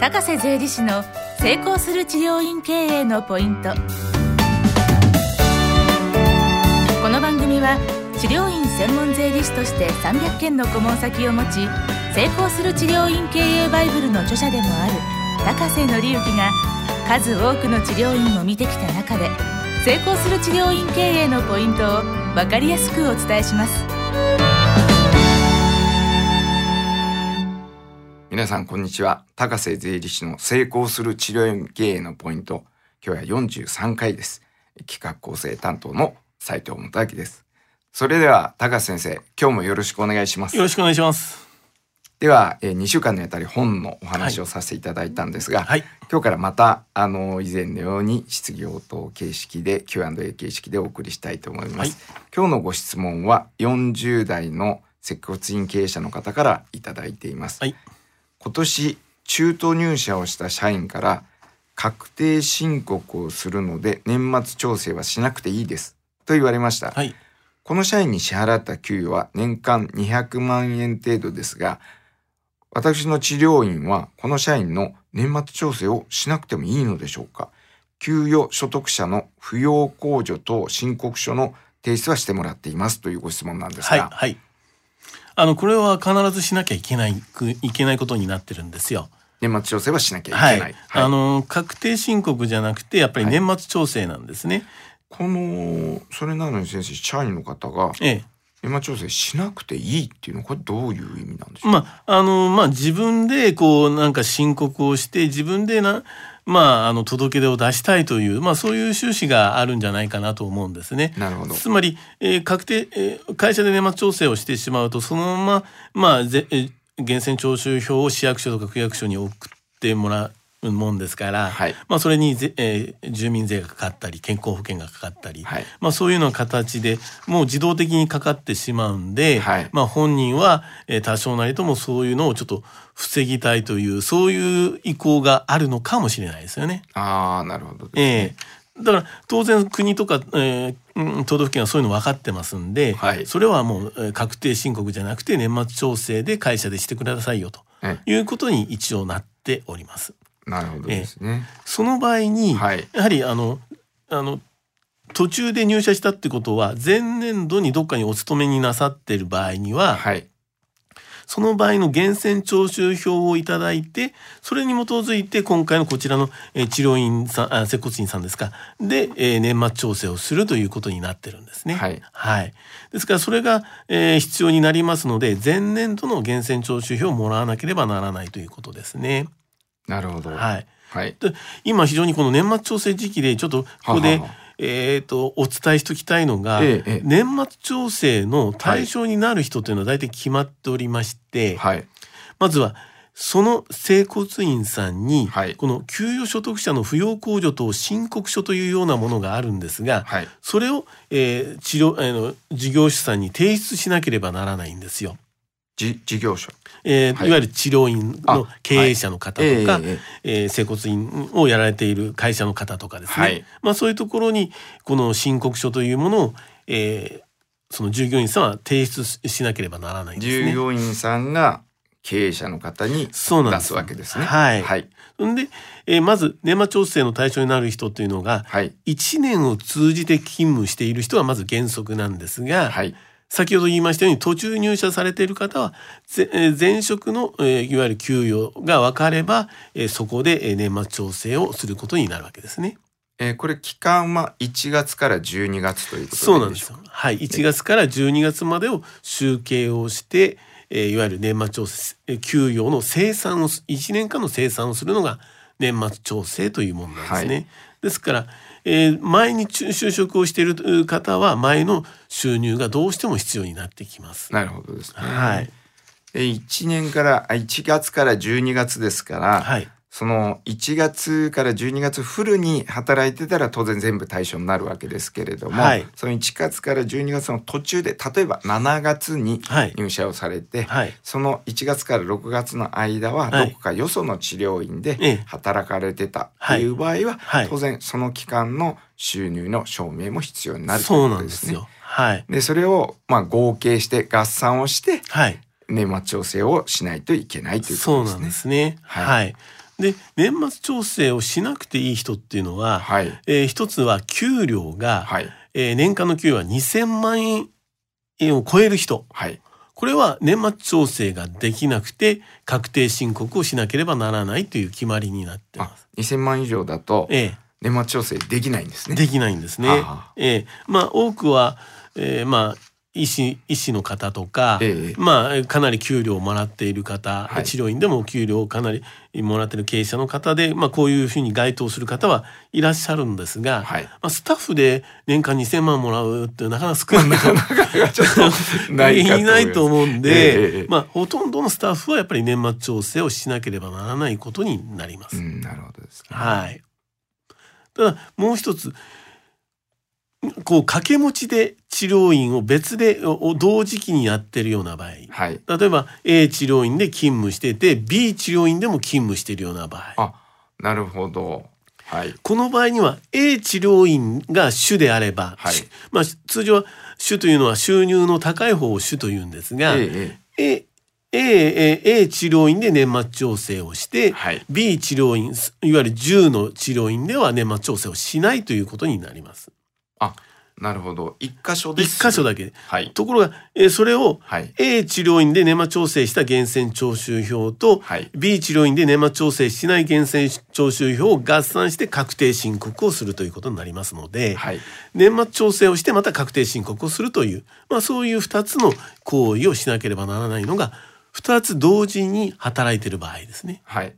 高瀬税理士の成功する治療院経営のポイント。この番組は治療院専門税理士として300件の顧問先を持ち成功する治療院経営バイブルの著者でもある高瀬則之が数多くの治療院を見てきた中で成功する治療院経営のポイントを分かりやすくお伝えします。皆さんこんにちは。高瀬税理士の成功する治療院経営のポイント。今日は43回です。企画構成担当の斉藤元明です。それでは高瀬先生今日もよろしくお願いします。よろしくお願いします。では、えー、2週間にあたり本のお話をさせていただいたんですが、はい、今日からまたあの以前のように質疑応答形式で Q&A 形式でお送りしたいと思います、はい、今日のご質問は40代の接骨院経営者の方からいただいています、はい、今年中途入社をした社員から確定申告をするので年末調整はしなくていいです。と言われました、はい、この社員に支払った給与は年間200万円程度ですが私の治療院はこの社員の年末調整をしなくてもいいのでしょうか？給与所得者の扶養控除と申告書の提出はしてもらっています。というご質問なんですが、はい、はい、あのこれは必ずしなきゃいけないいけないことになってるんですよ。年末調整はしなきゃいけない。はい、あの確定申告じゃなくてやっぱり年末調整なんですね。このそれなのに先生社員の方が、ええ、年末調整しなくていいっていうのはこれどういう意味なんでしょう？まああのまあ自分でこうなんか申告をして自分でなまあ、あの届け出を出したいという、まあ、そういう趣旨があるんじゃないかなと思うんですね。なるほどつまり、えー、確定、えー、会社で年末調整をしてしまうとそのまま、まあ、ぜえー、源泉徴収票を市役所とか区役所に送ってもらもんですから、はい、まあ、それにぜ、えー、住民税がかかったり健康保険がかかったり、はい、まあ、そういうような形でもう自動的にかかってしまうんで、はい、まあ、本人は、えー、多少なりともそういうのをちょっと防ぎたいというそういう意向があるのかもしれないですよね。あなるほど、ね、えー、だから当然国とか、えー、都道府県はそういうの分かってますんで、はい、それはもう確定申告じゃなくて年末調整で会社でしてくださいよということに一応なっております。なるほどですね。えその場合に、はい、やはりあのあの途中で入社したってことは前年度にどっかにお勤めになさってる場合には、はい、その場合の源泉徴収票をいただいてそれに基づいて今回のこちらの、え治療院さんあ接骨院さんですかで、えー、年末調整をするということになってるんですね。はい、はい、ですからそれが、えー、必要になりますので前年度の源泉徴収票をもらわなければならないということですね。なるほど。はい。はい。で今非常にこの年末調整時期でちょっとここでえっ、とお伝えしておきたいのが、ええ、年末調整の対象になる人というのは大体決まっておりまして、はい。まずはその整骨院さんに、はいこの給与所得者の扶養控除等申告書というようなものがあるんですが、はい。それを、えー治療あの事業主さんに提出しなければならないんですよ。じ事業所。えーはいい、わゆる治療院の経営者の方とか、ええええー整骨院をやられている会社の方とかですね、はいまあ、そういうところにこの申告書というものを、えーその従業員さんは提出しなければならないんです従ね。業員さんが経営者の方に出そうなんですすわけですね。はいはい。んで、えーまず年末調整の対象になる人というのがはい。1年を通じて勤務している人はまず原則なんですが、はい。先ほど言いましたように途中入社されている方は前職の、えーいわゆる給与が分かれば、えーそこでえー年末調整をすることになるわけですね。えーこれ期間は1月から12月ということそうなんですよ。よ。はい、1月から12月までを集計をして、えーいわゆる年末調整えー給与の生産をす1年間の生産をするのが年末調整というものなんですね。はいですから、えー前に就就職をしている方は前の収入がどうしても必要になってきます。なるほどですね。はい。えー、1年からあ1月から12月ですから、はい。その1月から12月フルに働いてたら当然全部対象になるわけですけれども、はいその1月から12月の途中で例えば7月にはい入社をされて、はい。その1月から6月の間ははいどこかよその治療院でええ働かれてたっていう場合は、はい当然その期間の収入の証明も必要になるといそううことでね。なんですすよ。はい。でそれをまあ合計して合算をしてはい。年末調整をしないといけないということですね。そうなんですね。はいはい。で年末調整をしなくていい人っていうのは、はい。えー一つは給料が、はい。えー年間の給料は2,000万円を超える人はい。これは年末調整ができなくて確定申告をしなければならないという決まりになってまあす。、2000万以上だとえ年末調整できないんですえ、ね。できないんですね。ええ、まあ多くは、えーまあ医師医師の方とか、ええまあかなり給料をもらっている方、はい治療院でも給料をかなりもらっている経営者の方で、まあこういうふうに該当する方はいらっしゃるんですが、はいまあスタッフで年間2,000万もらうってなかなか少ない。いないと思うんええで、ええまあほとんどのスタッフはやっぱり年末調整をしなければならないことになります。うん、なるほどですね。はい。ただもう一つこう掛け持ちで治療院を別でお同時期にやってるような場合はい。例えば A 治療院で勤務してて B 治療院でも勤務しているような場合あ、なるほど。はい。この場合には A 治療院が主であれば、はいしまあ、通常は主というのは収入の高い方を主というんですが、ええ A, A, A, A 治療院で年末調整をして、はい B 治療院いわゆる10の治療院では年末調整をしないということになります。あ、なるほど。一箇所で一す。箇所だけ。はい。ところが、えーそれをはい。A 治療院で年末調整した源泉徴収票と、はい B 治療院で年末調整しない源泉徴収票を合算して確定申告をするということになりますので、はい。年末調整をしてまた確定申告をするという、まあ、そういう2つの行為をしなければならないのが2つ同時に働いている場合ですね。はい。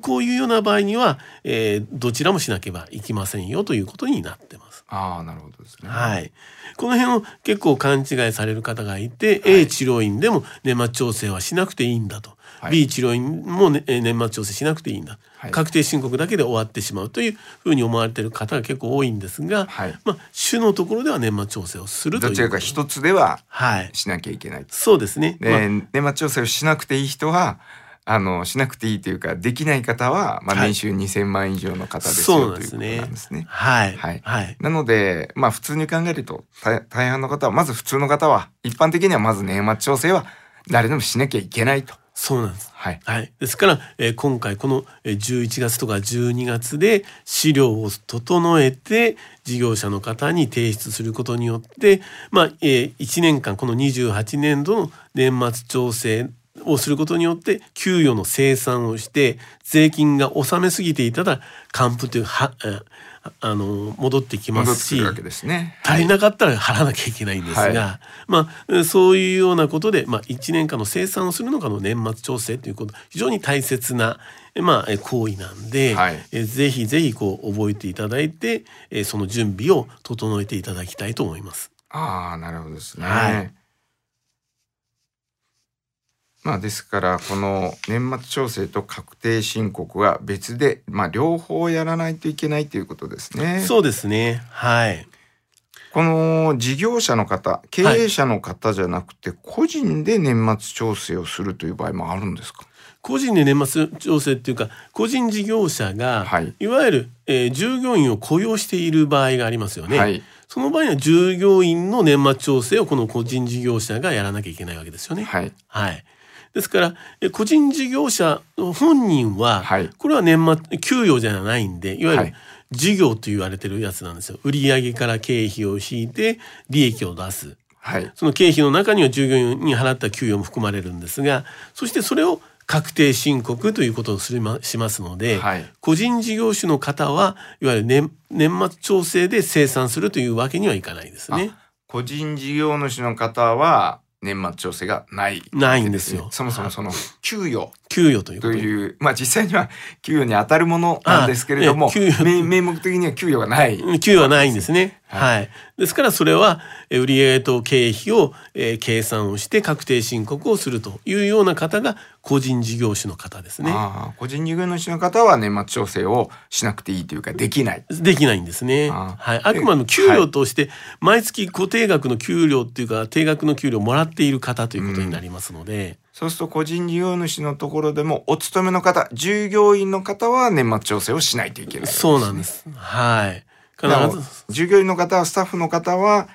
こういうような場合には、えーどちらもしなければいけませんよということになってます。ああ、なるほどですね。はい。この辺を結構勘違いされる方がいて、はい A 治療院でも年末調整はしなくていいんだと。はい B 治療院も、ね、えー年末調整しなくていいんだ、はい確定申告だけで終わってしまうというふうに思われている方が結構多いんですが、はいまあ主のところでは年末調整をするというどちらか一つでははいしなきゃいけない。そうですね、で、まあ年末調整をしなくていい人は、あの、しなくていいというか、できない方は、まあ、はい。年収2000万以上の方ですそうよ、ということなんですね。はい。はい。はい。なので、まあ普通に考えると大大半の方は、まず普通の方は、一般的にはまず年末調整は誰でもしなきゃいけないと。そうなんです。はい。はい、ですから、えー今回このえー11月とか12月で資料を整えて事業者の方に提出することによって、まあえー1年間この28年度の年末調整をすることによって給与の生産をして税金が納めすぎていたら還付というはえーあの戻ってきますしくるわけですね。足りなかったら払わなきゃいけないんですが、はいまあそういうようなことで、まあ、1年間の生産をするのがの年末調整ということ非常に大切な、えまあ、え行為なんで、はいえぜひぜひこう覚えていただいて、えその準備を整えていただきたいと思います。ああ、なるほどですね。はいまあですから、この年末調整と確定申告は別で、まあ両方やらないといけないということですね。そうですねはいこの事業者の方、経営者の方じゃなくて、個人で年末調整をするという場合もあるんですか？個人で年末調整っていうか個人事業者が、はいい、わゆる、えー従業員を雇用している場合がありますよね。はい。その場合には従業員の年末調整をこの個人事業者がやらなきゃいけないわけですよね。はい。はい。ですからえ個人事業者本人は、はいこれは年末給与じゃないんでいわゆるはい事業と言われてるやつなんですよ。売上から経費を引いて利益を出す。はい。その経費の中には従業員に払った給与も含まれるんですがそしてそれを確定申告ということをすりましますので、はい個人事業主の方はいわゆる年年末調整で生産するというわけにはいかないですね。個人事業主の方は年末調整がない、ないんですよ。そもそもその給与給与ということという、まあ実際には給与に当たるものなんですけれども給与名名目的には給与がない。給与はないんですね。ははい。ですからそれはえ売上と経費を、えー計算をして確定申告をするというような方が個人事業主の方ですね。個人事業主の方は年末調整をしなくていいというかできない。できないんですね。あはい。あくまでも給与として毎月固定額の給料っていうか定額の給料をもらっている方ということになりますので、そうすると個人事業主のところでもお勤めの方、従業員の方は年末調整をしないといけない、そうなんで。す。はい。従業員の方はスタッフの方は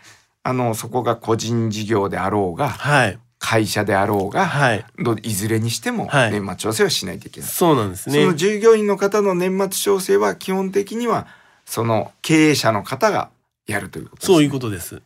あのそこが個人事業であろうがはい。会社であろうが、はいどいずれにしてもはい年末調整はしないといけない。そうなんですねその従業員の方の年末調整は基本的にはその経営者の方がやるということです、ね。そういうことです。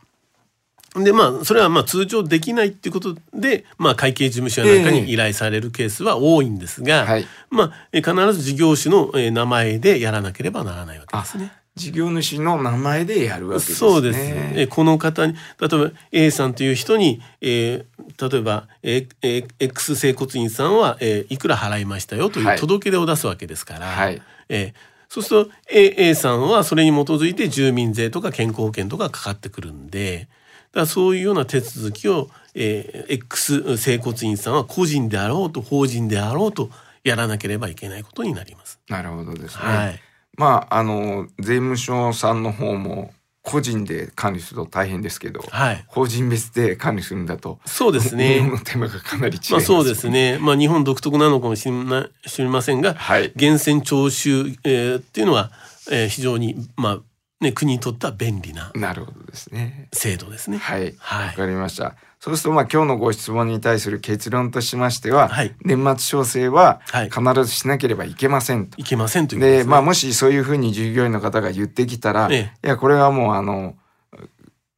でまあそれはまあ通常できないっていうことで、まあ、会計事務所やなんかに依頼されるケースは多いんですが、はいまあえ必ず事業主のえ名前でやらなければならないわけですね。事業主の名前でやるわけですね。そうです。えこの方に例えば A さんという人に、えー例えば、ええ X 整骨院さんは、えーいくら払いましたよといはいう届け出を出すわけですから、はいえーそうすると A, A さんはそれに基づいて住民税とか健康保険とかかかってくるんでらそういうような手続きを、えー X 整骨院さんは個人であろうと法人であろうとやらなければいけないことになります。なるほどですね。はいまああの税務署さんの方も個人で管理すると大変ですけど、はい法人別で管理するんだとそうですね運用の手間がかなり違います、まあそうです。ね。まあ日本独特なのかもしれない知りませんが、はい源泉徴収、えーっていうのは、えー非常にまあね国にとっては便利ななるほどですね。制度ですね。はい、わ、はいかりました。そうするとまあ今日のご質問に対する結論としましては、はい年末調整ははい必ずしなければいけませんと。いけませんというでね。まあもしそういうふうに従業員の方が言ってきたら、えいやこれはもうあの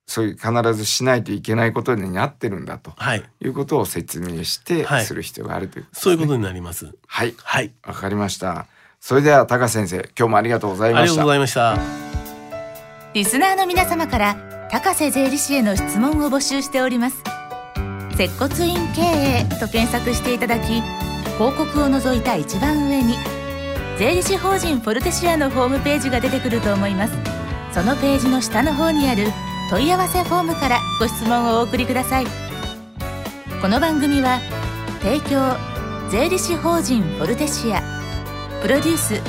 そういう必ずしないといけないことになってるんだとはい。いうことを説明してはいする必要があるということですね。そういうことになります。はい、はい。わかりました。それでは高先生、今日もありがとうございましたありがとうご。ざいました。リスナーの皆様から高瀬税理士への質問を募集しております。接骨院経営と検索していただき広告を除いた一番上に税理士法人フォルテシアのホームページが出てくると思います。そのページの下の方にある問い合わせフォームからご質問をお送りください。この番組は提供税理士法人フォルテシア。プロデュース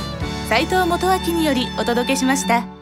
斉藤元明によりお届けしました。